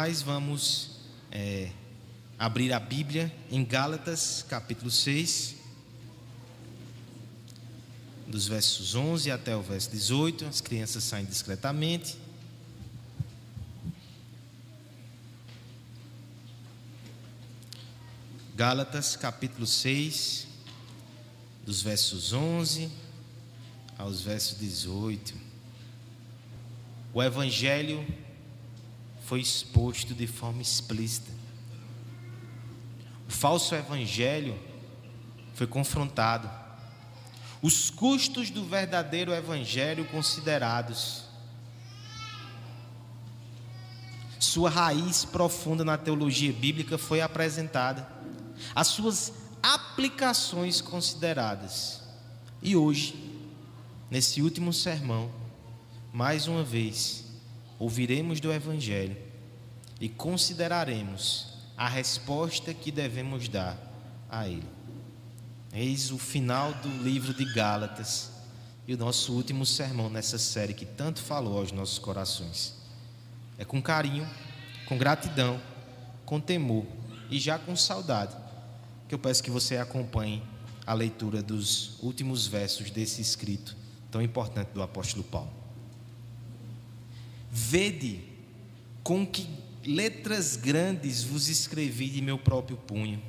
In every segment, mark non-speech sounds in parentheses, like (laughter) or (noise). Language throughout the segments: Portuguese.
mais, vamos é, abrir a Bíblia em Gálatas, capítulo 6, dos versos 11 até o verso 18. As crianças saem discretamente. Gálatas, capítulo 6, dos versos 11 aos versos 18. O Evangelho foi exposto de forma explícita. O falso Evangelho foi confrontado. Os custos do verdadeiro Evangelho considerados. Sua raiz profunda na teologia bíblica foi apresentada as suas aplicações consideradas. E hoje, nesse último sermão, mais uma vez, ouviremos do Evangelho e consideraremos a resposta que devemos dar a ele. Eis o final do livro de Gálatas e o nosso último sermão nessa série que tanto falou aos nossos corações. É com carinho, com gratidão, com temor e já com saudade que eu peço que você acompanhe a leitura dos últimos versos desse escrito tão importante do apóstolo Paulo. Vede com que letras grandes vos escrevi de meu próprio punho.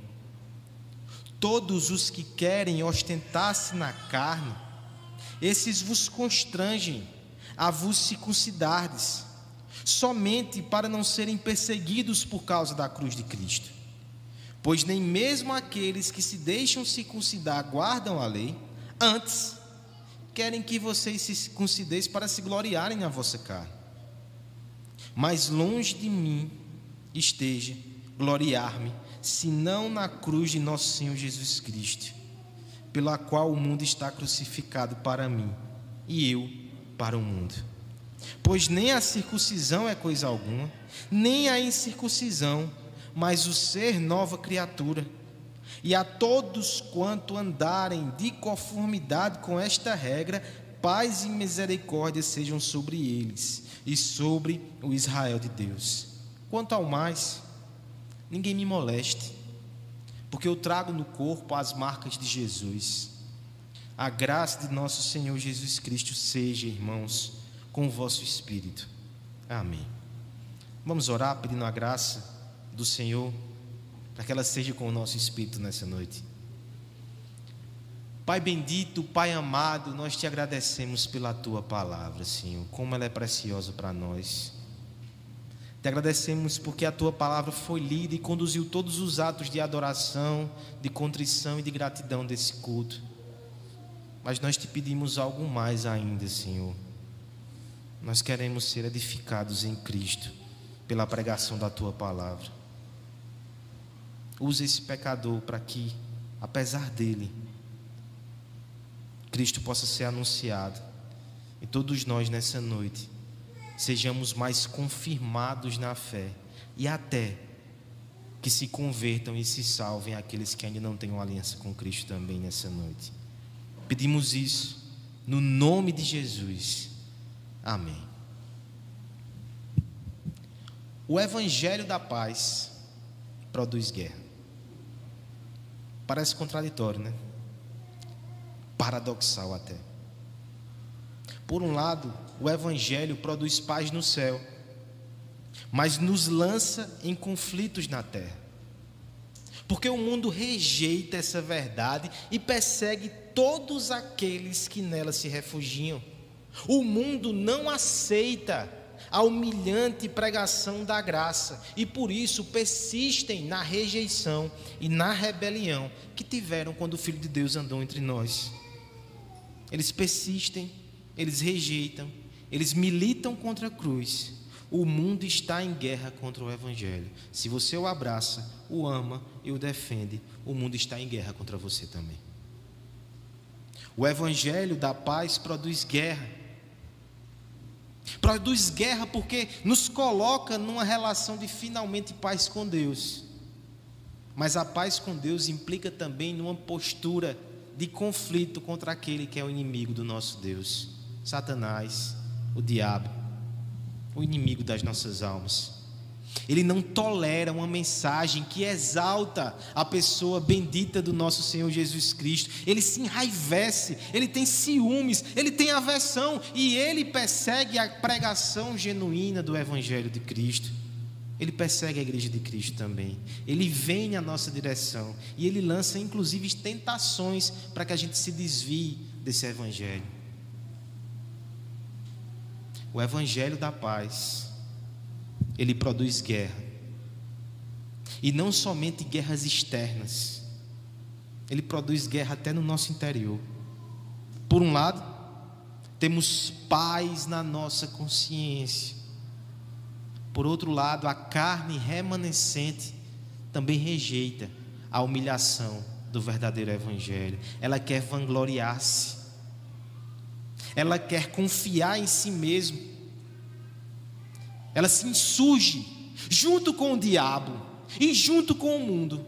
Todos os que querem ostentar-se na carne, esses vos constrangem a vos circuncidardes, somente para não serem perseguidos por causa da cruz de Cristo. Pois nem mesmo aqueles que se deixam circuncidar guardam a lei, antes querem que vocês se circuncideis para se gloriarem na vossa carne. Mas longe de mim esteja gloriar-me, senão na cruz de nosso Senhor Jesus Cristo, pela qual o mundo está crucificado para mim e eu para o mundo. Pois nem a circuncisão é coisa alguma, nem a incircuncisão mas o ser nova criatura. E a todos quanto andarem de conformidade com esta regra, paz e misericórdia sejam sobre eles e sobre o Israel de Deus. Quanto ao mais, ninguém me moleste, porque eu trago no corpo as marcas de Jesus. A graça de nosso Senhor Jesus Cristo seja, irmãos, com o vosso espírito. Amém. Vamos orar pedindo a graça do Senhor, para que ela seja com o nosso espírito nessa noite. Pai bendito, Pai amado, nós te agradecemos pela tua palavra, Senhor, como ela é preciosa para nós. Te agradecemos porque a tua palavra foi lida e conduziu todos os atos de adoração, de contrição e de gratidão desse culto. Mas nós te pedimos algo mais ainda, Senhor. Nós queremos ser edificados em Cristo pela pregação da tua palavra. Use esse pecador para que, apesar dele, Cristo possa ser anunciado. E todos nós nessa noite sejamos mais confirmados na fé e até que se convertam e se salvem aqueles que ainda não têm uma aliança com Cristo também nessa noite. Pedimos isso no nome de Jesus. Amém. O evangelho da paz produz guerra. Parece contraditório, né? Paradoxal até. Por um lado, o Evangelho produz paz no céu, mas nos lança em conflitos na terra. Porque o mundo rejeita essa verdade e persegue todos aqueles que nela se refugiam. O mundo não aceita a humilhante pregação da graça e por isso persistem na rejeição e na rebelião que tiveram quando o Filho de Deus andou entre nós. Eles persistem, eles rejeitam, eles militam contra a cruz. O mundo está em guerra contra o Evangelho. Se você o abraça, o ama e o defende, o mundo está em guerra contra você também. O Evangelho da paz produz guerra Produz guerra porque nos coloca numa relação de finalmente paz com Deus. Mas a paz com Deus implica também numa postura de conflito contra aquele que é o inimigo do nosso Deus, Satanás, o diabo, o inimigo das nossas almas. Ele não tolera uma mensagem que exalta a pessoa bendita do nosso Senhor Jesus Cristo. Ele se enraivece, ele tem ciúmes, ele tem aversão e ele persegue a pregação genuína do Evangelho de Cristo. Ele persegue a igreja de Cristo também. Ele vem na nossa direção e ele lança inclusive tentações para que a gente se desvie desse Evangelho. O Evangelho da paz ele produz guerra. E não somente guerras externas, ele produz guerra até no nosso interior. Por um lado, temos paz na nossa consciência. Por outro lado, a carne remanescente também rejeita a humilhação do verdadeiro Evangelho. Ela quer vangloriar-se, ela quer confiar em si mesmo ela se insurge junto com o diabo e junto com o mundo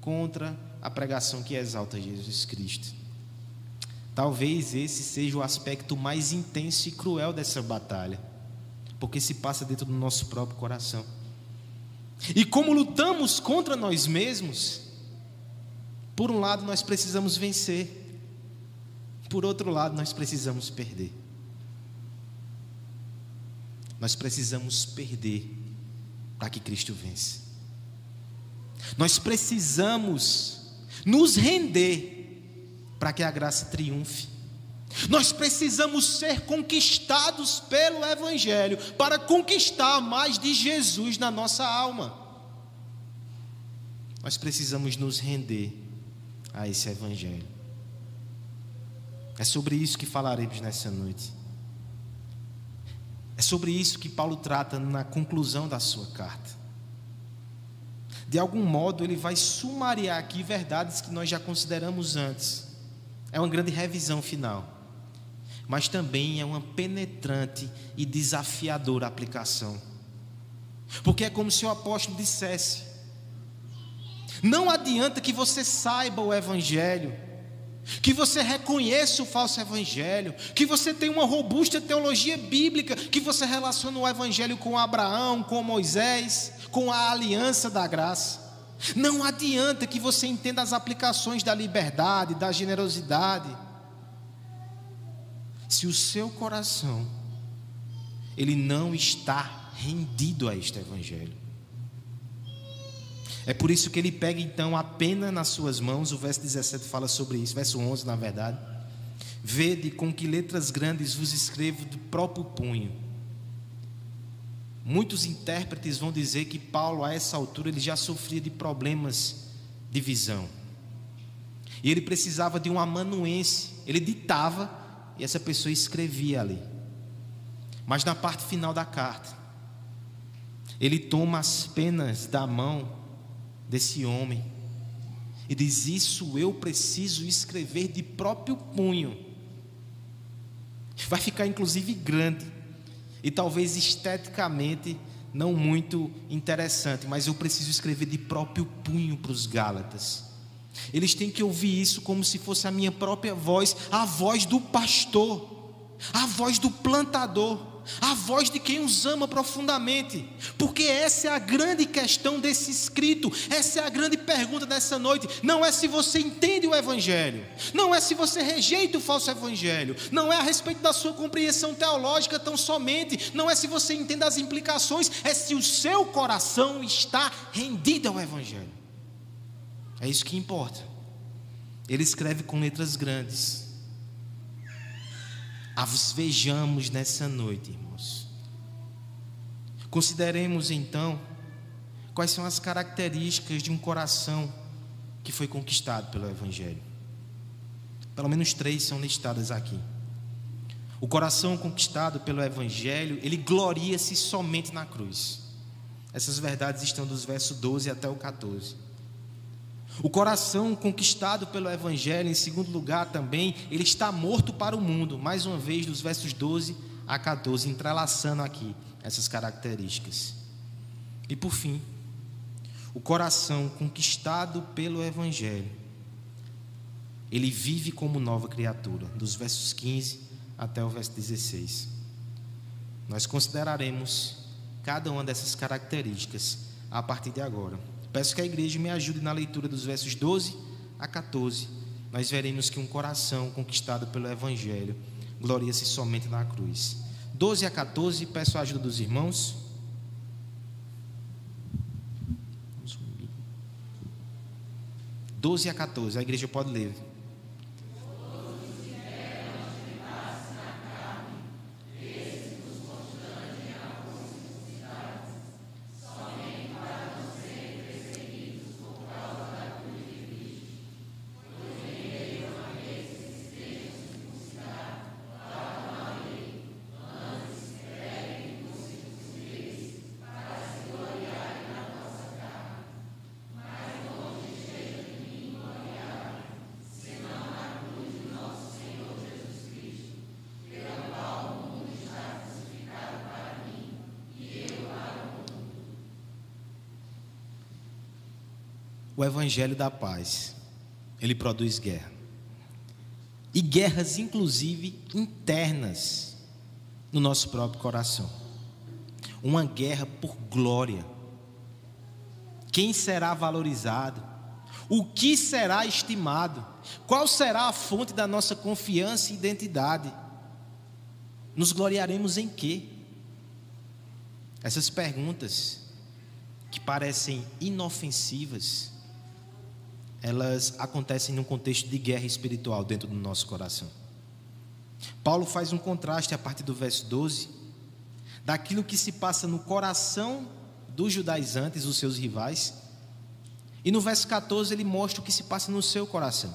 contra a pregação que exalta Jesus Cristo. Talvez esse seja o aspecto mais intenso e cruel dessa batalha, porque se passa dentro do nosso próprio coração. E como lutamos contra nós mesmos, por um lado nós precisamos vencer, por outro lado nós precisamos perder. Nós precisamos perder para que Cristo vença. Nós precisamos nos render para que a graça triunfe. Nós precisamos ser conquistados pelo Evangelho para conquistar mais de Jesus na nossa alma. Nós precisamos nos render a esse Evangelho. É sobre isso que falaremos nessa noite. É sobre isso que Paulo trata na conclusão da sua carta. De algum modo, ele vai sumariar aqui verdades que nós já consideramos antes. É uma grande revisão final. Mas também é uma penetrante e desafiadora aplicação. Porque é como se o apóstolo dissesse: Não adianta que você saiba o Evangelho, que você reconheça o falso evangelho, que você tenha uma robusta teologia bíblica, que você relaciona o evangelho com Abraão, com Moisés, com a aliança da graça. Não adianta que você entenda as aplicações da liberdade, da generosidade, se o seu coração ele não está rendido a este evangelho. É por isso que ele pega então a pena nas suas mãos, o verso 17 fala sobre isso, verso 11 na verdade. Vede com que letras grandes vos escrevo do próprio punho. Muitos intérpretes vão dizer que Paulo, a essa altura, ele já sofria de problemas de visão. E ele precisava de um amanuense. Ele ditava e essa pessoa escrevia ali. Mas na parte final da carta, ele toma as penas da mão desse homem e diz: Isso eu preciso escrever de próprio punho. Vai ficar inclusive grande e talvez esteticamente não muito interessante, mas eu preciso escrever de próprio punho para os Gálatas. Eles têm que ouvir isso como se fosse a minha própria voz, a voz do pastor, a voz do plantador a voz de quem os ama profundamente, porque essa é a grande questão desse escrito, essa é a grande pergunta dessa noite. Não é se você entende o Evangelho, não é se você rejeita o falso Evangelho, não é a respeito da sua compreensão teológica tão somente, não é se você entende as implicações, é se o seu coração está rendido ao Evangelho. É isso que importa. Ele escreve com letras grandes as vejamos nessa noite, irmãos. Consideremos então quais são as características de um coração que foi conquistado pelo Evangelho. Pelo menos três são listadas aqui. O coração conquistado pelo Evangelho, ele gloria-se somente na cruz. Essas verdades estão dos versos 12 até o 14. O coração conquistado pelo Evangelho, em segundo lugar também, ele está morto para o mundo, mais uma vez, dos versos 12 a 14, entrelaçando aqui essas características. E por fim, o coração conquistado pelo Evangelho, ele vive como nova criatura, dos versos 15 até o verso 16. Nós consideraremos cada uma dessas características a partir de agora. Peço que a igreja me ajude na leitura dos versos 12 a 14. Nós veremos que um coração conquistado pelo Evangelho gloria-se somente na cruz. 12 a 14, peço a ajuda dos irmãos. 12 a 14, a igreja pode ler. O evangelho da paz, ele produz guerra. E guerras, inclusive, internas no nosso próprio coração. Uma guerra por glória. Quem será valorizado? O que será estimado? Qual será a fonte da nossa confiança e identidade? Nos gloriaremos em quê? Essas perguntas que parecem inofensivas, elas acontecem num contexto de guerra espiritual dentro do nosso coração. Paulo faz um contraste a partir do verso 12 daquilo que se passa no coração dos judaizantes, os seus rivais, e no verso 14 ele mostra o que se passa no seu coração.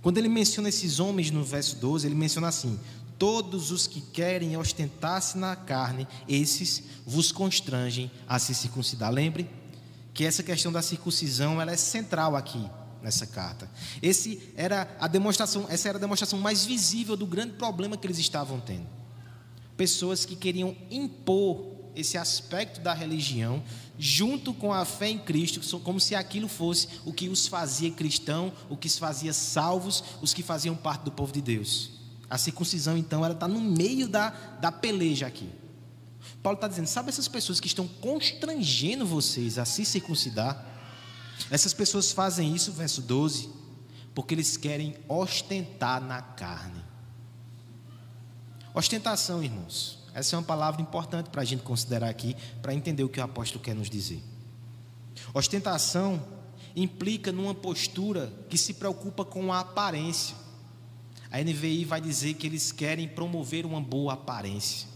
Quando ele menciona esses homens no verso 12, ele menciona assim: Todos os que querem ostentar-se na carne, esses vos constrangem a se circuncidar. Lembre que essa questão da circuncisão ela é central aqui nessa carta. Esse era a demonstração, essa era a demonstração mais visível do grande problema que eles estavam tendo. Pessoas que queriam impor esse aspecto da religião junto com a fé em Cristo, como se aquilo fosse o que os fazia cristão, o que os fazia salvos, os que faziam parte do povo de Deus. A circuncisão, então, ela está no meio da, da peleja aqui. Paulo está dizendo: sabe essas pessoas que estão constrangendo vocês a se circuncidar? Essas pessoas fazem isso, verso 12, porque eles querem ostentar na carne. Ostentação, irmãos, essa é uma palavra importante para a gente considerar aqui, para entender o que o apóstolo quer nos dizer. Ostentação implica numa postura que se preocupa com a aparência. A NVI vai dizer que eles querem promover uma boa aparência.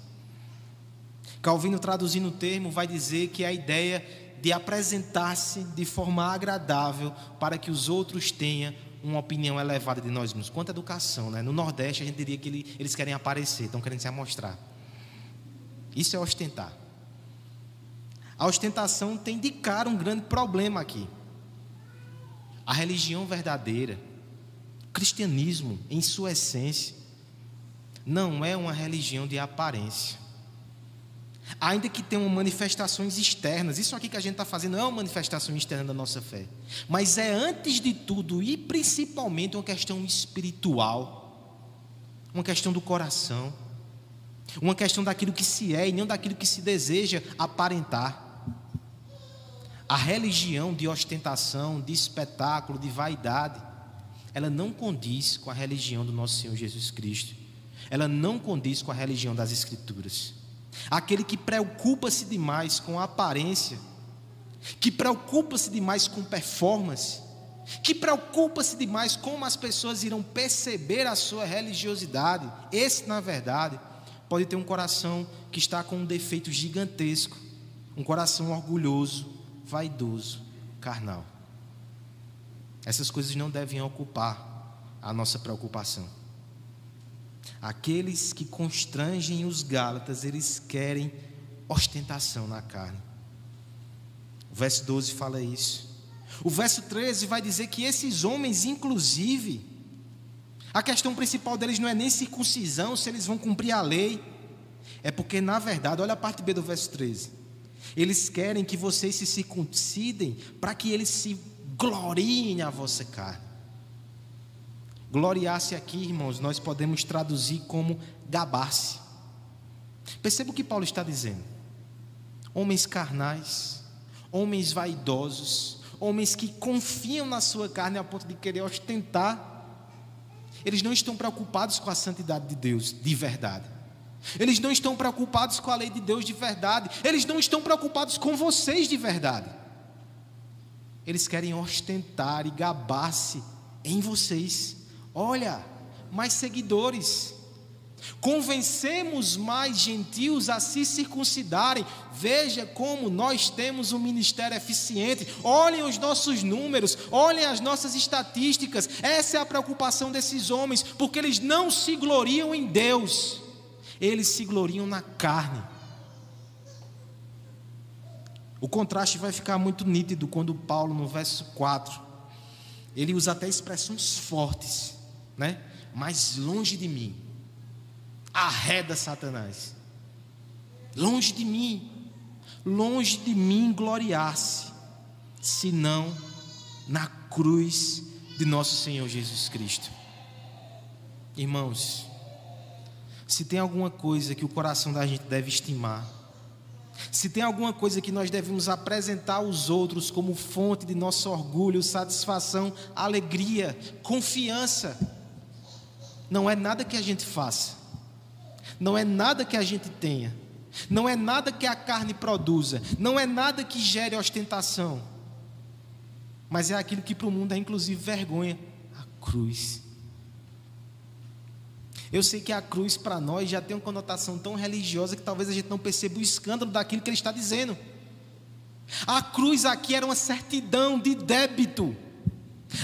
Calvino, traduzindo o termo, vai dizer que é a ideia de apresentar-se de forma agradável para que os outros tenham uma opinião elevada de nós mesmos. Quanto à educação, né? no Nordeste a gente diria que eles querem aparecer, estão querendo se amostrar. Isso é ostentar. A ostentação tem de cara um grande problema aqui. A religião verdadeira, o cristianismo, em sua essência, não é uma religião de aparência ainda que tenham manifestações externas. Isso aqui que a gente está fazendo é uma manifestação externa da nossa fé, mas é antes de tudo e principalmente uma questão espiritual, uma questão do coração, uma questão daquilo que se é e não daquilo que se deseja aparentar. A religião de ostentação, de espetáculo, de vaidade, ela não condiz com a religião do nosso Senhor Jesus Cristo. Ela não condiz com a religião das Escrituras. Aquele que preocupa-se demais com a aparência, que preocupa-se demais com performance, que preocupa-se demais como as pessoas irão perceber a sua religiosidade. Esse, na verdade, pode ter um coração que está com um defeito gigantesco, um coração orgulhoso, vaidoso, carnal. Essas coisas não devem ocupar a nossa preocupação. Aqueles que constrangem os Gálatas, eles querem ostentação na carne. O verso 12 fala isso. O verso 13 vai dizer que esses homens, inclusive, a questão principal deles não é nem circuncisão, se eles vão cumprir a lei. É porque, na verdade, olha a parte B do verso 13. Eles querem que vocês se circuncidem para que eles se gloriem na vossa carne. Gloriar-se aqui, irmãos, nós podemos traduzir como gabar-se. Perceba o que Paulo está dizendo. Homens carnais, homens vaidosos, homens que confiam na sua carne a ponto de querer ostentar. Eles não estão preocupados com a santidade de Deus de verdade. Eles não estão preocupados com a lei de Deus de verdade. Eles não estão preocupados com vocês de verdade. Eles querem ostentar e gabar-se em vocês. Olha, mais seguidores. Convencemos mais gentios a se circuncidarem. Veja como nós temos um ministério eficiente. Olhem os nossos números, olhem as nossas estatísticas. Essa é a preocupação desses homens, porque eles não se gloriam em Deus, eles se gloriam na carne. O contraste vai ficar muito nítido quando Paulo, no verso 4, ele usa até expressões fortes, né? Mas longe de mim arreda Satanás. Longe de mim, longe de mim gloriar-se, senão na cruz de nosso Senhor Jesus Cristo. Irmãos, se tem alguma coisa que o coração da gente deve estimar, se tem alguma coisa que nós devemos apresentar aos outros como fonte de nosso orgulho, satisfação, alegria, confiança, não é nada que a gente faça, não é nada que a gente tenha, não é nada que a carne produza, não é nada que gere ostentação, mas é aquilo que para o mundo é inclusive vergonha a cruz. Eu sei que a cruz para nós já tem uma conotação tão religiosa que talvez a gente não perceba o escândalo daquilo que ele está dizendo. A cruz aqui era uma certidão de débito.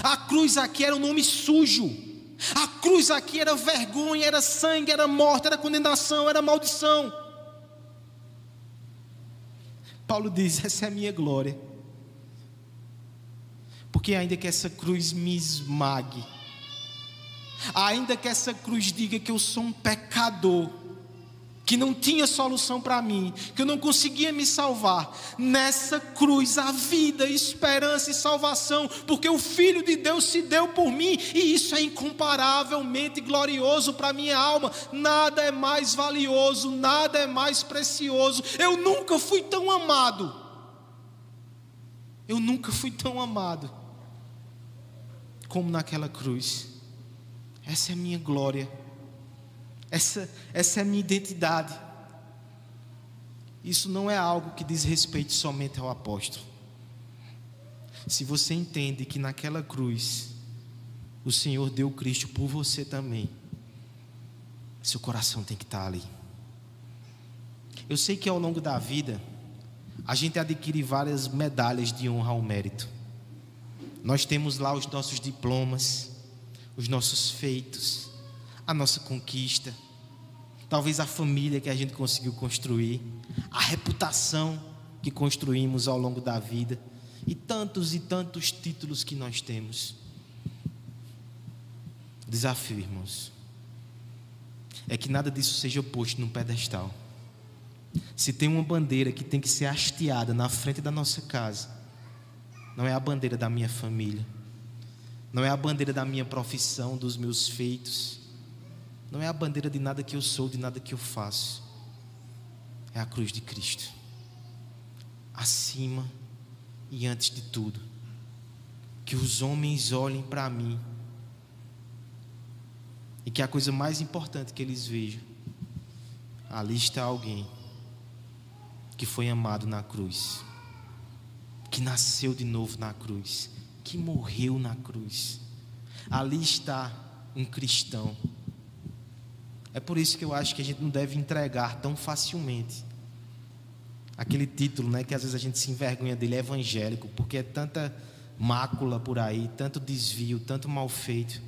A cruz aqui era um nome sujo. A cruz aqui era vergonha, era sangue, era morte, era condenação, era maldição. Paulo diz: essa é a minha glória. Porque ainda que essa cruz me esmague, ainda que essa cruz diga que eu sou um pecador, que não tinha solução para mim, que eu não conseguia me salvar. Nessa cruz há vida, esperança e salvação, porque o Filho de Deus se deu por mim, e isso é incomparavelmente glorioso para a minha alma. Nada é mais valioso, nada é mais precioso. Eu nunca fui tão amado. Eu nunca fui tão amado como naquela cruz. Essa é a minha glória. Essa, essa é a minha identidade. Isso não é algo que diz respeito somente ao apóstolo. Se você entende que naquela cruz o Senhor deu Cristo por você também, seu coração tem que estar ali. Eu sei que ao longo da vida a gente adquire várias medalhas de honra ao mérito. Nós temos lá os nossos diplomas, os nossos feitos, a nossa conquista, talvez a família que a gente conseguiu construir, a reputação que construímos ao longo da vida e tantos e tantos títulos que nós temos. Desafio, irmãos, é que nada disso seja posto num pedestal. Se tem uma bandeira que tem que ser hasteada na frente da nossa casa, não é a bandeira da minha família, não é a bandeira da minha profissão, dos meus feitos, não é a bandeira de nada que eu sou, de nada que eu faço. É a cruz de Cristo. Acima e antes de tudo, que os homens olhem para mim e que a coisa mais importante que eles vejam, ali está alguém que foi amado na cruz, que nasceu de novo na cruz, que morreu na cruz. Ali está um cristão é por isso que eu acho que a gente não deve entregar tão facilmente aquele título, né, que às vezes a gente se envergonha dele, é evangélico, porque é tanta mácula por aí, tanto desvio, tanto mal feito.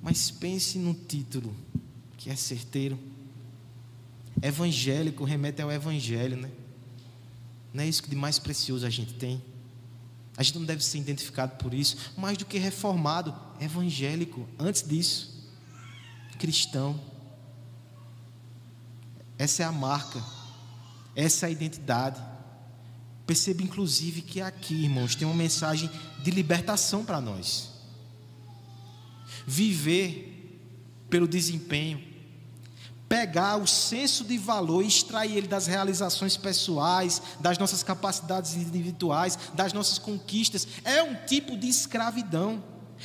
Mas pense no título, que é certeiro. Evangélico remete ao evangelho, né? Não é isso que de mais precioso a gente tem? A gente não deve ser identificado por isso, mais do que reformado, evangélico, antes disso, cristão. Essa é a marca, essa é a identidade. Perceba, inclusive, que aqui, irmãos, tem uma mensagem de libertação para nós. Viver pelo desempenho, pegar o senso de valor e extrair ele das realizações pessoais, das nossas capacidades individuais, das nossas conquistas, é um tipo de escravidão,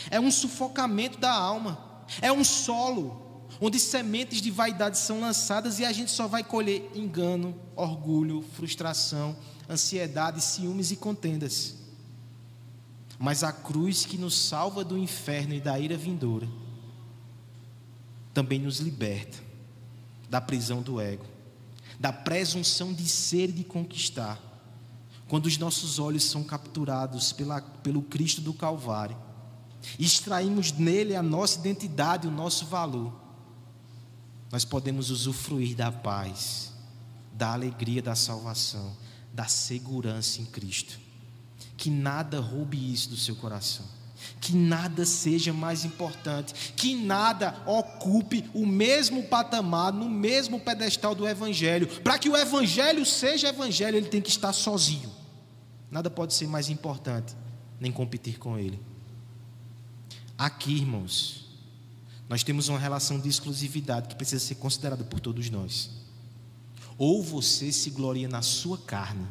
é um sufocamento da alma, é um solo onde sementes de vaidade são lançadas e a gente só vai colher engano, orgulho, frustração, ansiedade, ciúmes e contendas. Mas a cruz que nos salva do inferno e da ira vindoura também nos liberta da prisão do ego, da presunção de ser e de conquistar. Quando os nossos olhos são capturados pela, pelo Cristo do Calvário, extraímos nele a nossa identidade, o nosso valor, nós podemos usufruir da paz, da alegria da salvação, da segurança em Cristo. Que nada roube isso do seu coração. Que nada seja mais importante, que nada ocupe o mesmo patamar, no mesmo pedestal do Evangelho. Para que o Evangelho seja Evangelho, ele tem que estar sozinho. Nada pode ser mais importante, nem competir com ele. Aqui, irmãos, nós temos uma relação de exclusividade que precisa ser considerada por todos nós. Ou você se gloria na sua carne,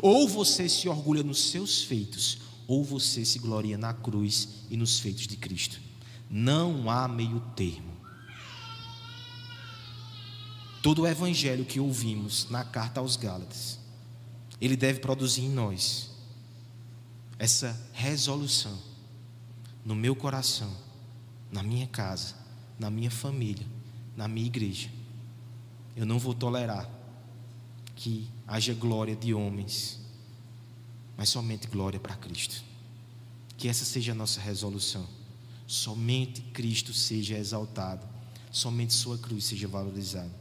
ou você se orgulha nos seus feitos, ou você se gloria na cruz e nos feitos de Cristo. Não há meio termo. Todo o evangelho que ouvimos na carta aos Gálatas, ele deve produzir em nós essa resolução no meu coração na minha casa, na minha família, na minha igreja. Eu não vou tolerar que haja glória de homens, mas somente glória para Cristo. Que essa seja a nossa resolução. Somente Cristo seja exaltado, somente Sua cruz seja valorizada.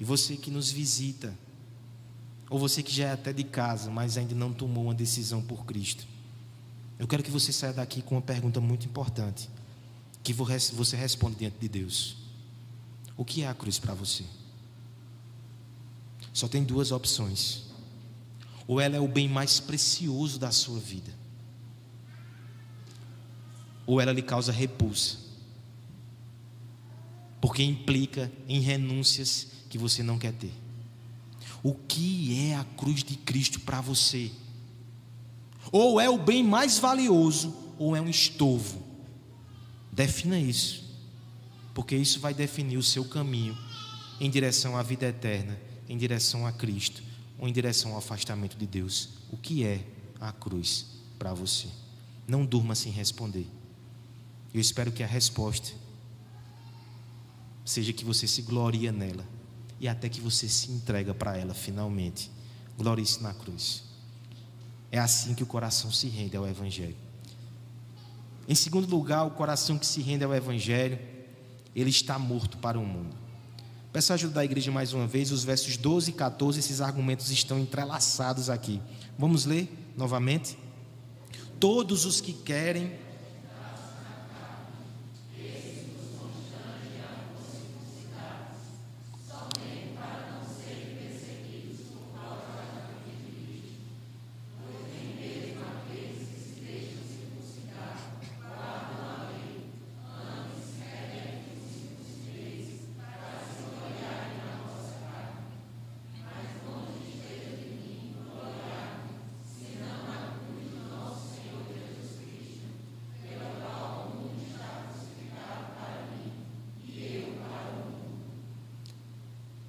E você que nos visita, ou você que já é até de casa, mas ainda não tomou uma decisão por Cristo, eu quero que você saia daqui com uma pergunta muito importante que você responde diante de Deus. O que é a cruz para você? Só tem duas opções. Ou ela é o bem mais precioso da sua vida, ou ela lhe causa repulsa, porque implica em renúncias que você não quer ter. O que é a cruz de Cristo para você? Ou é o bem mais valioso, ou é um estorvo Defina isso, porque isso vai definir o seu caminho em direção à vida eterna, em direção a Cristo, ou em direção ao afastamento de Deus. O que é a cruz para você? Não durma sem responder. Eu espero que a resposta seja que você se gloria nela e até que você se entrega para ela finalmente. Glorie-se na cruz. É assim que o coração se rende ao Evangelho. Em segundo lugar, o coração que se rende ao Evangelho, ele está morto para o mundo. Peço ajuda da igreja mais uma vez, os versos 12 e 14, esses argumentos estão entrelaçados aqui. Vamos ler novamente? Todos os que querem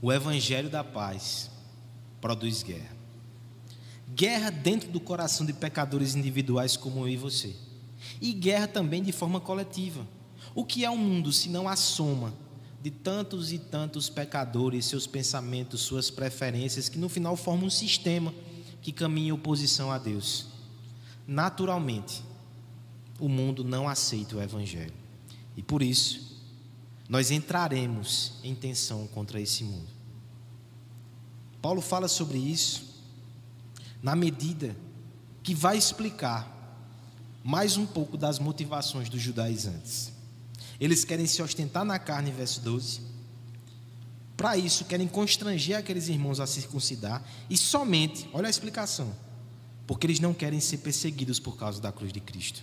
O evangelho da paz produz guerra. Guerra dentro do coração de pecadores individuais como eu e você. E guerra também de forma coletiva. O que é o um mundo se não a soma de tantos e tantos pecadores, seus pensamentos, suas preferências, que no final formam um sistema que caminha em oposição a Deus? Naturalmente, o mundo não aceita o Evangelho. E por isso, nós entraremos em tensão contra esse mundo. Paulo fala sobre isso na medida que vai explicar mais um pouco das motivações dos judaizantes. Eles querem se ostentar na carne, verso 12. Para isso, querem constranger aqueles irmãos a circuncidar e somente, olha a explicação, porque eles não querem ser perseguidos por causa da cruz de Cristo.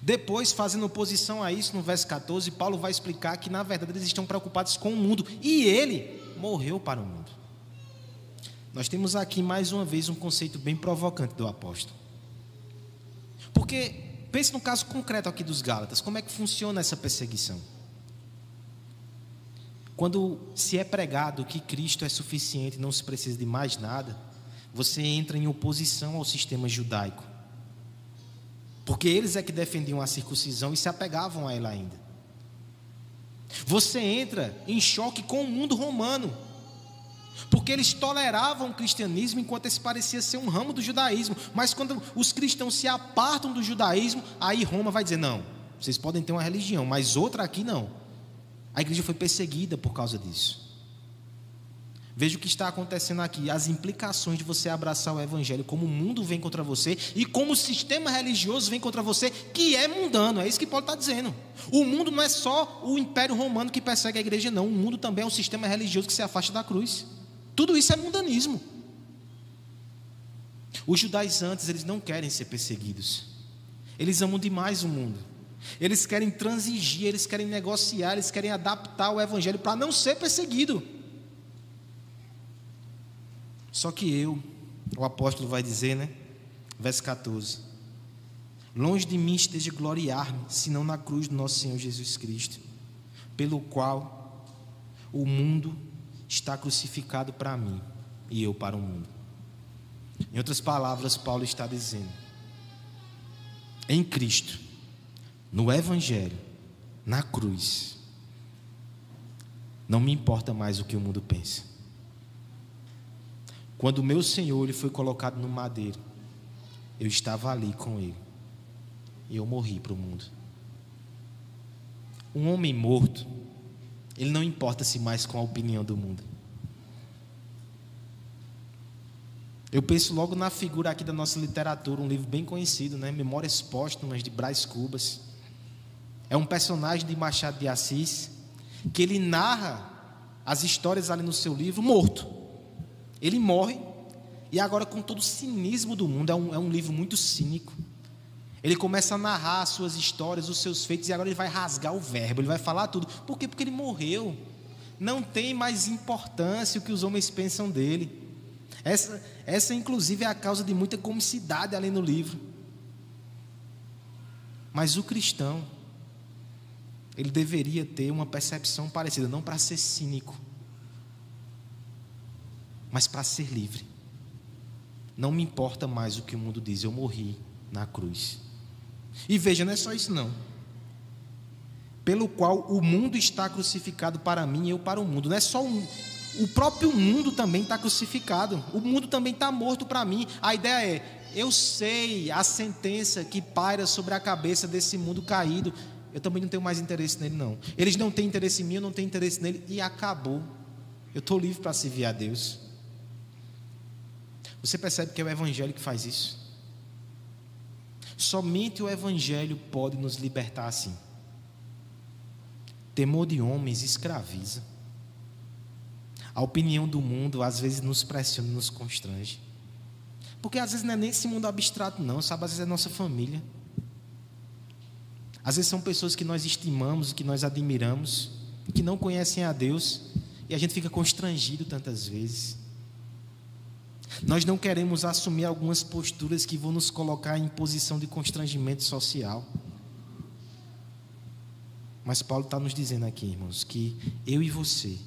Depois, fazendo oposição a isso, no verso 14, Paulo vai explicar que na verdade eles estão preocupados com o mundo e ele morreu para o mundo. Nós temos aqui mais uma vez um conceito bem provocante do apóstolo. Porque, pense no caso concreto aqui dos Gálatas, como é que funciona essa perseguição? Quando se é pregado que Cristo é suficiente, não se precisa de mais nada, você entra em oposição ao sistema judaico. Porque eles é que defendiam a circuncisão e se apegavam a ela ainda. Você entra em choque com o mundo romano. Porque eles toleravam o cristianismo enquanto esse parecia ser um ramo do judaísmo. Mas quando os cristãos se apartam do judaísmo, aí Roma vai dizer: não, vocês podem ter uma religião, mas outra aqui não. A igreja foi perseguida por causa disso. Veja o que está acontecendo aqui, as implicações de você abraçar o evangelho, como o mundo vem contra você e como o sistema religioso vem contra você, que é mundano, é isso que Paulo está dizendo. O mundo não é só o império romano que persegue a igreja, não. O mundo também é um sistema religioso que se afasta da cruz. Tudo isso é mundanismo. Os judaizantes, eles não querem ser perseguidos. Eles amam demais o mundo. Eles querem transigir, eles querem negociar, eles querem adaptar o evangelho para não ser perseguido. Só que eu, o apóstolo vai dizer, né? Verso 14: Longe de mim esteja gloriar-me, senão na cruz do nosso Senhor Jesus Cristo, pelo qual o mundo está crucificado para mim e eu para o mundo. Em outras palavras, Paulo está dizendo: em Cristo, no Evangelho, na cruz, não me importa mais o que o mundo pensa. Quando o meu Senhor ele foi colocado no madeiro, eu estava ali com ele. E eu morri para o mundo. Um homem morto, ele não importa-se mais com a opinião do mundo. Eu penso logo na figura aqui da nossa literatura, um livro bem conhecido, né? Memórias Póstumas de Brás Cubas. É um personagem de Machado de Assis que ele narra as histórias ali no seu livro morto. Ele morre, e agora, com todo o cinismo do mundo, é um, é um livro muito cínico. Ele começa a narrar as suas histórias, os seus feitos, e agora ele vai rasgar o verbo, ele vai falar tudo. Por quê? Porque ele morreu. Não tem mais importância o que os homens pensam dele. Essa, essa inclusive, é a causa de muita comicidade ali no livro. Mas o cristão, ele deveria ter uma percepção parecida, não para ser cínico, mas para ser livre. Não me importa mais o que o mundo diz, eu morri na cruz. E veja, não é só isso não. Pelo qual o mundo está crucificado para mim e eu para o mundo. Não é só um, o próprio mundo também está crucificado. O mundo também está morto para mim. A ideia é: eu sei a sentença que paira sobre a cabeça desse mundo caído. Eu também não tenho mais interesse nele, não. Eles não têm interesse em mim, eu não tenho interesse nele, e acabou. Eu estou livre para servir a Deus. Você percebe que é o Evangelho que faz isso? Somente o Evangelho pode nos libertar assim. Temor de homens escraviza. A opinião do mundo às vezes nos pressiona nos constrange. Porque às vezes não é nem esse mundo abstrato, não, sabe? Às vezes é nossa família. Às vezes são pessoas que nós estimamos, que nós admiramos, que não conhecem a Deus, e a gente fica constrangido tantas vezes. Nós não queremos assumir algumas posturas que vão nos colocar em posição de constrangimento social. Mas Paulo está nos dizendo aqui, irmãos, que eu e você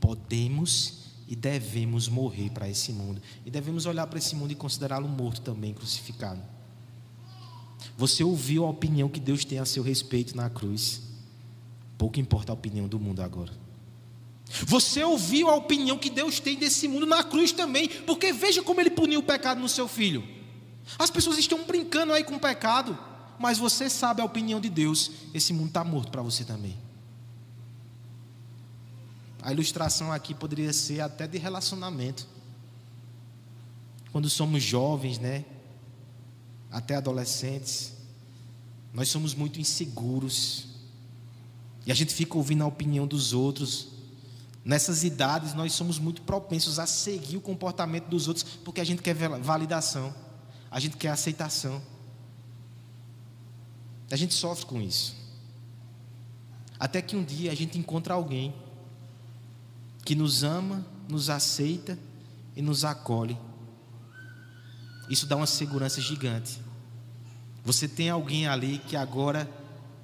podemos e devemos morrer para esse mundo. E devemos olhar para esse mundo e considerá-lo morto também, crucificado. Você ouviu a opinião que Deus tem a seu respeito na cruz. Pouco importa a opinião do mundo agora. Você ouviu a opinião que Deus tem desse mundo na cruz também, porque veja como ele puniu o pecado no seu filho. As pessoas estão brincando aí com o pecado, mas você sabe a opinião de Deus, esse mundo está morto para você também. A ilustração aqui poderia ser até de relacionamento. Quando somos jovens, né? Até adolescentes, nós somos muito inseguros. E a gente fica ouvindo a opinião dos outros, Nessas idades, nós somos muito propensos a seguir o comportamento dos outros, porque a gente quer validação, a gente quer aceitação. A gente sofre com isso. Até que um dia a gente encontra alguém que nos ama, nos aceita e nos acolhe. Isso dá uma segurança gigante. Você tem alguém ali que agora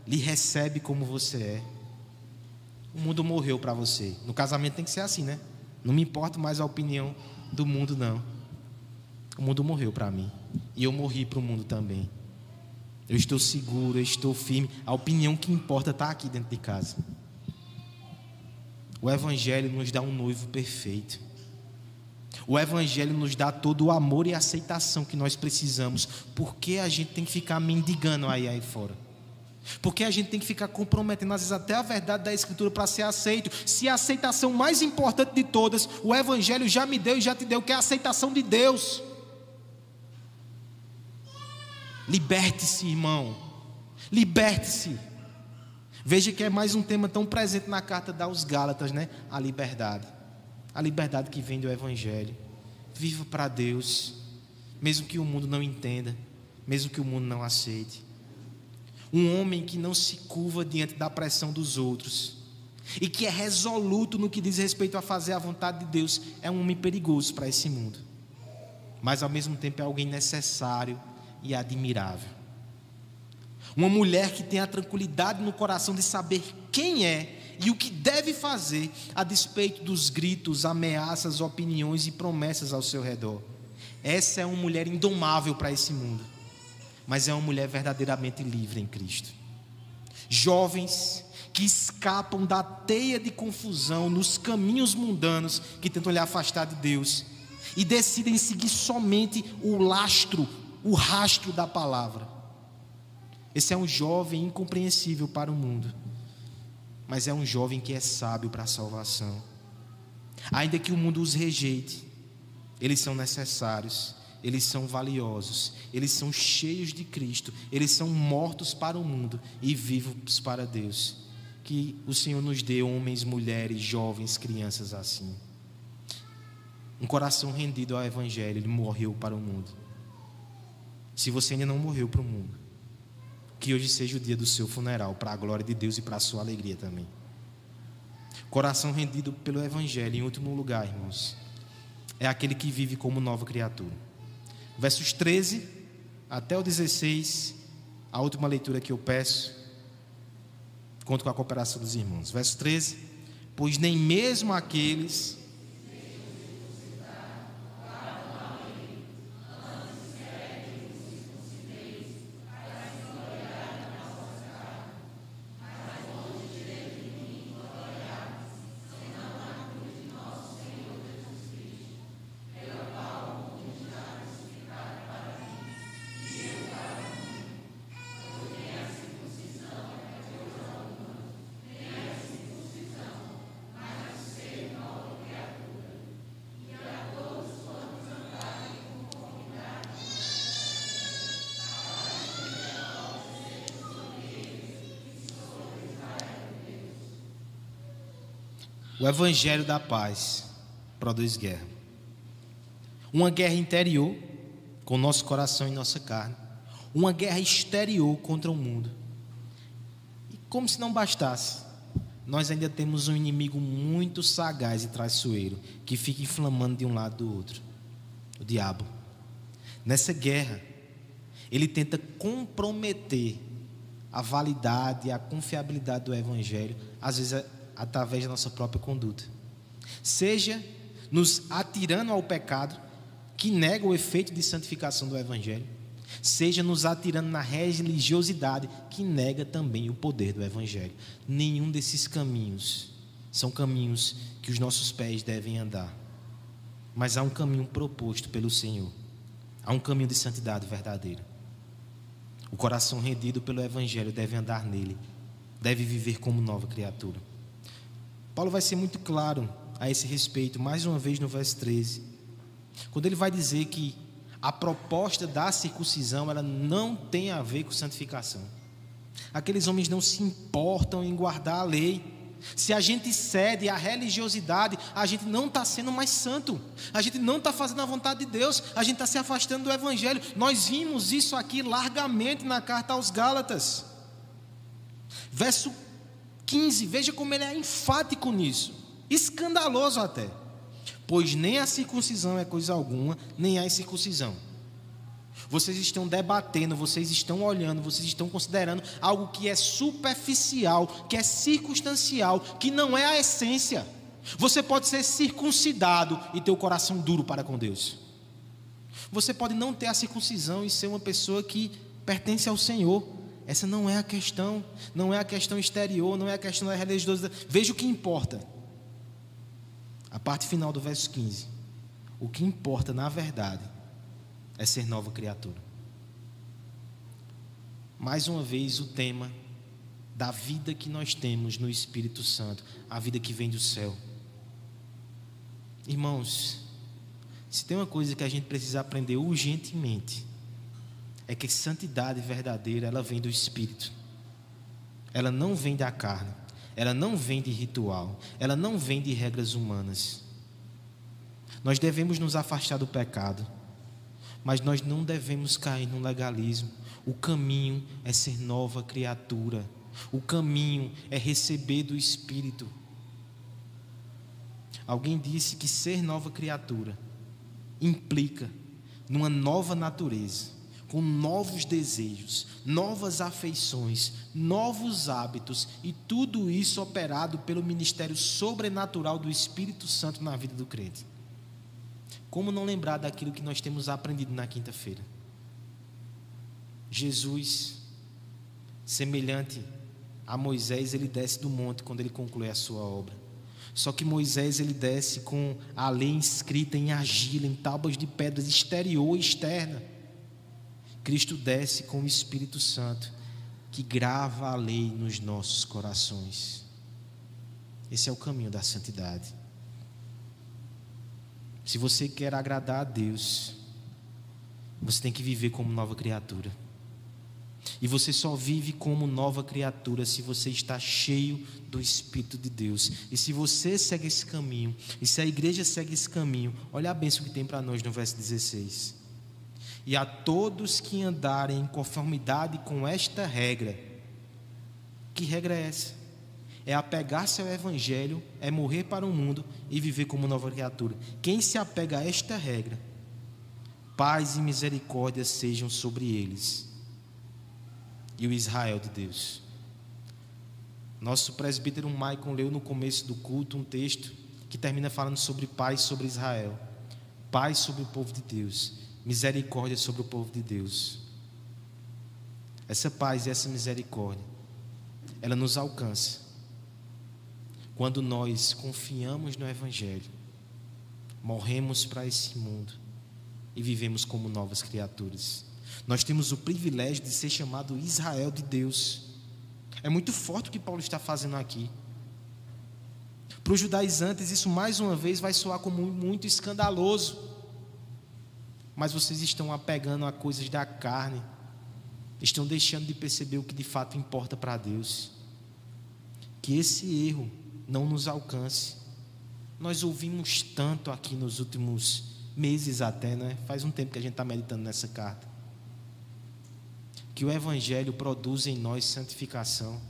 lhe recebe como você é. O mundo morreu para você. No casamento tem que ser assim, né? Não me importa mais a opinião do mundo, não. O mundo morreu para mim. E eu morri para o mundo também. Eu estou seguro, eu estou firme. A opinião que importa está aqui dentro de casa. O Evangelho nos dá um noivo perfeito. O Evangelho nos dá todo o amor e aceitação que nós precisamos. Por que a gente tem que ficar mendigando aí, aí fora? Porque a gente tem que ficar comprometendo, às vezes, até a verdade da Escritura para ser aceito. Se a aceitação mais importante de todas, o Evangelho já me deu e já te deu, que é a aceitação de Deus. Liberte-se, irmão. Liberte-se. Veja que é mais um tema tão presente na carta aos Gálatas, né? A liberdade. A liberdade que vem do Evangelho. Viva para Deus, mesmo que o mundo não entenda, mesmo que o mundo não aceite. Um homem que não se curva diante da pressão dos outros e que é resoluto no que diz respeito a fazer a vontade de Deus, é um homem perigoso para esse mundo, mas ao mesmo tempo é alguém necessário e admirável. Uma mulher que tem a tranquilidade no coração de saber quem é e o que deve fazer a despeito dos gritos, ameaças, opiniões e promessas ao seu redor. Essa é uma mulher indomável para esse mundo, mas é uma mulher verdadeiramente livre em Cristo. Jovens que escapam da teia de confusão nos caminhos mundanos que tentam lhe afastar de Deus e decidem seguir somente o lastro o rastro da palavra. Esse é um jovem incompreensível para o mundo, mas é um jovem que é sábio para a salvação. Ainda que o mundo os rejeite, eles são necessários, eles são valiosos, eles são cheios de Cristo, eles são mortos para o mundo e vivos para Deus. Que o Senhor nos dê homens, mulheres, jovens, crianças assim. Um coração rendido ao Evangelho, ele morreu para o mundo se você ainda não morreu para o mundo. Que hoje seja o dia do seu funeral, para a glória de Deus e para a sua alegria também. Coração rendido pelo Evangelho, em último lugar, irmãos, é aquele que vive como nova criatura. Versos 13 até o 16, a última leitura que eu peço, conto com a cooperação dos irmãos. Verso 13: Pois nem mesmo aqueles O evangelho da paz produz guerra. Uma guerra interior com nosso coração e nossa carne, uma guerra exterior contra o mundo. E como se não bastasse, nós ainda temos um inimigo muito sagaz e traiçoeiro que fica inflamando de um lado do outro, o diabo. Nessa guerra, ele tenta comprometer a validade e a confiabilidade do evangelho, às vezes através da nossa própria conduta. Seja nos atirando ao pecado, que nega o efeito de santificação do Evangelho, seja nos atirando na religiosidade, que nega também o poder do Evangelho. Nenhum desses caminhos são caminhos que os nossos pés devem andar, mas há um caminho proposto pelo Senhor, há um caminho de santidade verdadeira. O coração rendido pelo Evangelho deve andar nele, deve viver como nova criatura. Paulo vai ser muito claro a esse respeito, mais uma vez no verso 13, quando ele vai dizer que a proposta da circuncisão ela não tem a ver com santificação. Aqueles homens não se importam em guardar a lei. Se a gente cede à religiosidade, a gente não está sendo mais santo, a gente não está fazendo a vontade de Deus, a gente está se afastando do Evangelho. Nós vimos isso aqui largamente na carta aos Gálatas. Verso 15, veja como ele é enfático nisso, escandaloso até. Pois nem a circuncisão é coisa alguma, nem a incircuncisão. Vocês estão debatendo, vocês estão olhando, vocês estão considerando algo que é superficial, que é circunstancial, que não é a essência. Você pode ser circuncidado e ter o coração duro para com Deus. Você pode não ter a circuncisão e ser uma pessoa que pertence ao Senhor. Essa não é a questão, não é a questão exterior, não é a questão da religiosidade. Veja o que importa. A parte final do verso 15. O que importa, na verdade, é ser nova criatura. Mais uma vez, o tema da vida que nós temos no Espírito Santo, a vida que vem do céu. Irmãos, se tem uma coisa que a gente precisa aprender urgentemente, é que santidade verdadeira, ela vem do Espírito. Ela não vem da carne, ela não vem de ritual, ela não vem de regras humanas. Nós devemos nos afastar do pecado, mas nós não devemos cair no legalismo. O caminho é ser nova criatura. O caminho é receber do Espírito. Alguém disse que ser nova criatura implica numa nova natureza, com novos desejos, novas afeições, novos hábitos e tudo isso operado pelo ministério sobrenatural do Espírito Santo na vida do crente. Como não lembrar daquilo que nós temos aprendido na quinta-feira? Jesus, semelhante a Moisés, ele desce do monte quando ele conclui a sua obra. Só que Moisés ele desce com a lei escrita em argila, em tábuas de pedras exterior e externa. Cristo desce com o Espírito Santo, que grava a lei nos nossos corações. Esse é o caminho da santidade. Se você quer agradar a Deus, você tem que viver como nova criatura. E você só vive como nova criatura se você está cheio do Espírito de Deus. E se você segue esse caminho, e se a igreja segue esse caminho, olha a bênção que tem para nós no verso 16. E a todos que andarem em conformidade com esta regra. Que regra é essa? É apegar-se ao Evangelho, é morrer para o mundo e viver como nova criatura. Quem se apega a esta regra, paz e misericórdia sejam sobre eles e o Israel de Deus. Nosso presbítero Maicon leu no começo do culto um texto que termina falando sobre paz sobre Israel, paz sobre o povo de Deus, misericórdia sobre o povo de Deus. Essa paz e essa misericórdia, ela nos alcança quando nós confiamos no Evangelho, morremos para esse mundo e vivemos como novas criaturas. Nós temos o privilégio de ser chamado Israel de Deus. É muito forte o que Paulo está fazendo aqui. Para os judaizantes, isso mais uma vez vai soar como muito escandaloso. Mas vocês estão apegando a coisas da carne, estão deixando de perceber o que de fato importa para Deus. Que esse erro não nos alcance. Nós ouvimos tanto aqui nos últimos meses, até, né? Faz um tempo que a gente está meditando nessa carta que o Evangelho produz em nós santificação.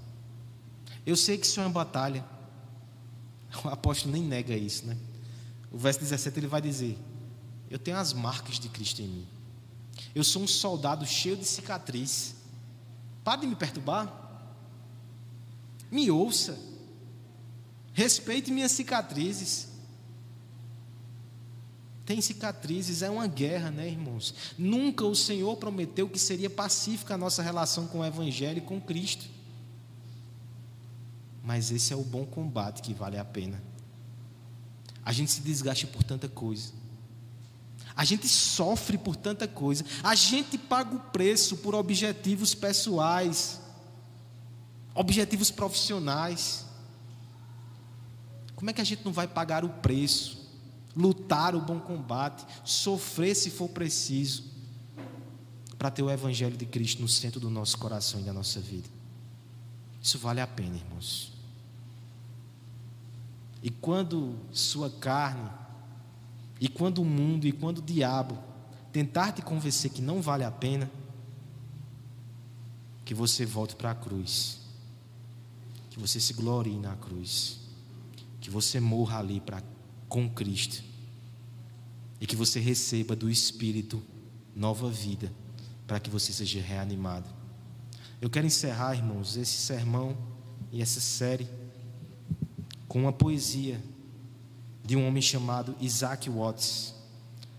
Eu sei que isso é uma batalha. (laughs) O apóstolo nem nega isso, né? O verso 17 ele vai dizer: Eu tenho as marcas de Cristo em mim. Eu sou um soldado cheio de cicatriz. Pare de me perturbar. Me ouça. Respeite minhas cicatrizes tem cicatrizes, é uma guerra, né, irmãos? Nunca o Senhor prometeu que seria pacífica a nossa relação com o Evangelho e com Cristo. Mas esse é o bom combate que vale a pena. A gente se desgasta por tanta coisa. A gente sofre por tanta coisa. A gente paga o preço por objetivos pessoais, objetivos profissionais. Como é que a gente não vai pagar o preço lutar o bom combate, sofrer se for preciso, para ter o Evangelho de Cristo no centro do nosso coração e da nossa vida. Isso vale a pena, irmãos. E quando sua carne, e quando o mundo, e quando o diabo tentar te convencer que não vale a pena, que você volte para a cruz. Que você se glorie na cruz, que você morra ali para com Cristo. E que você receba do Espírito nova vida para que você seja reanimado. Eu quero encerrar, irmãos, esse sermão e essa série com uma poesia de um homem chamado Isaac Watts,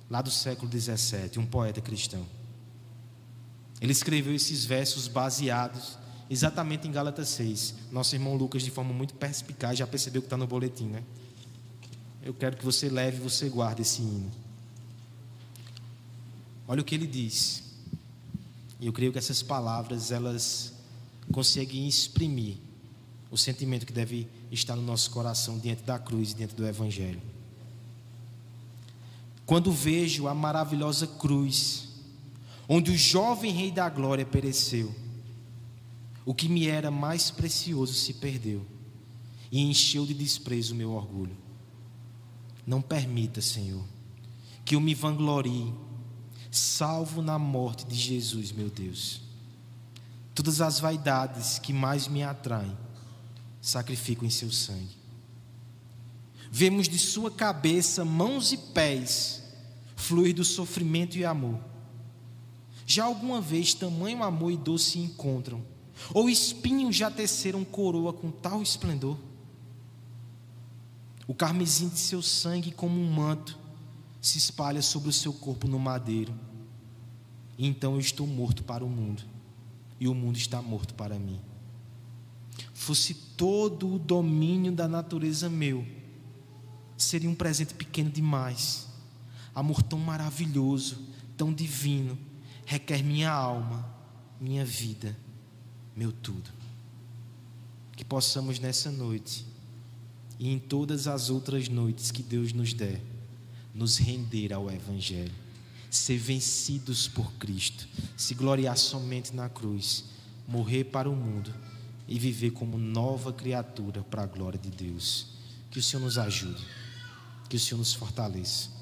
lá do século 17, um poeta cristão. Ele escreveu esses versos baseados exatamente em Gálatas 6. Nosso irmão Lucas, de forma muito perspicaz, já percebeu que está no boletim, né? Eu quero que você leve e você guarde esse hino. Olha o que ele diz. E eu creio que essas palavras, elas conseguem exprimir o sentimento que deve estar no nosso coração diante da cruz diante do Evangelho. Quando vejo a maravilhosa cruz, onde o jovem Rei da Glória pereceu, o que me era mais precioso se perdeu e encheu de desprezo o meu orgulho. Não permita, Senhor, que eu me vanglorie, salvo na morte de Jesus, meu Deus. Todas as vaidades que mais me atraem, sacrifico em seu sangue. Vemos de sua cabeça, mãos e pés, fluir do sofrimento e amor. Já alguma vez tamanho amor e dor se encontram, ou espinhos já teceram coroa com tal esplendor? O carmesim de seu sangue, como um manto, se espalha sobre o seu corpo no madeiro. Então eu estou morto para o mundo, e o mundo está morto para mim. Fosse todo o domínio da natureza meu, seria um presente pequeno demais. Amor tão maravilhoso, tão divino, requer minha alma, minha vida, meu tudo. Que possamos nessa noite e em todas as outras noites que Deus nos der, nos render ao Evangelho, ser vencidos por Cristo, se gloriar somente na cruz, morrer para o mundo e viver como nova criatura para a glória de Deus. Que o Senhor nos ajude, que o Senhor nos fortaleça.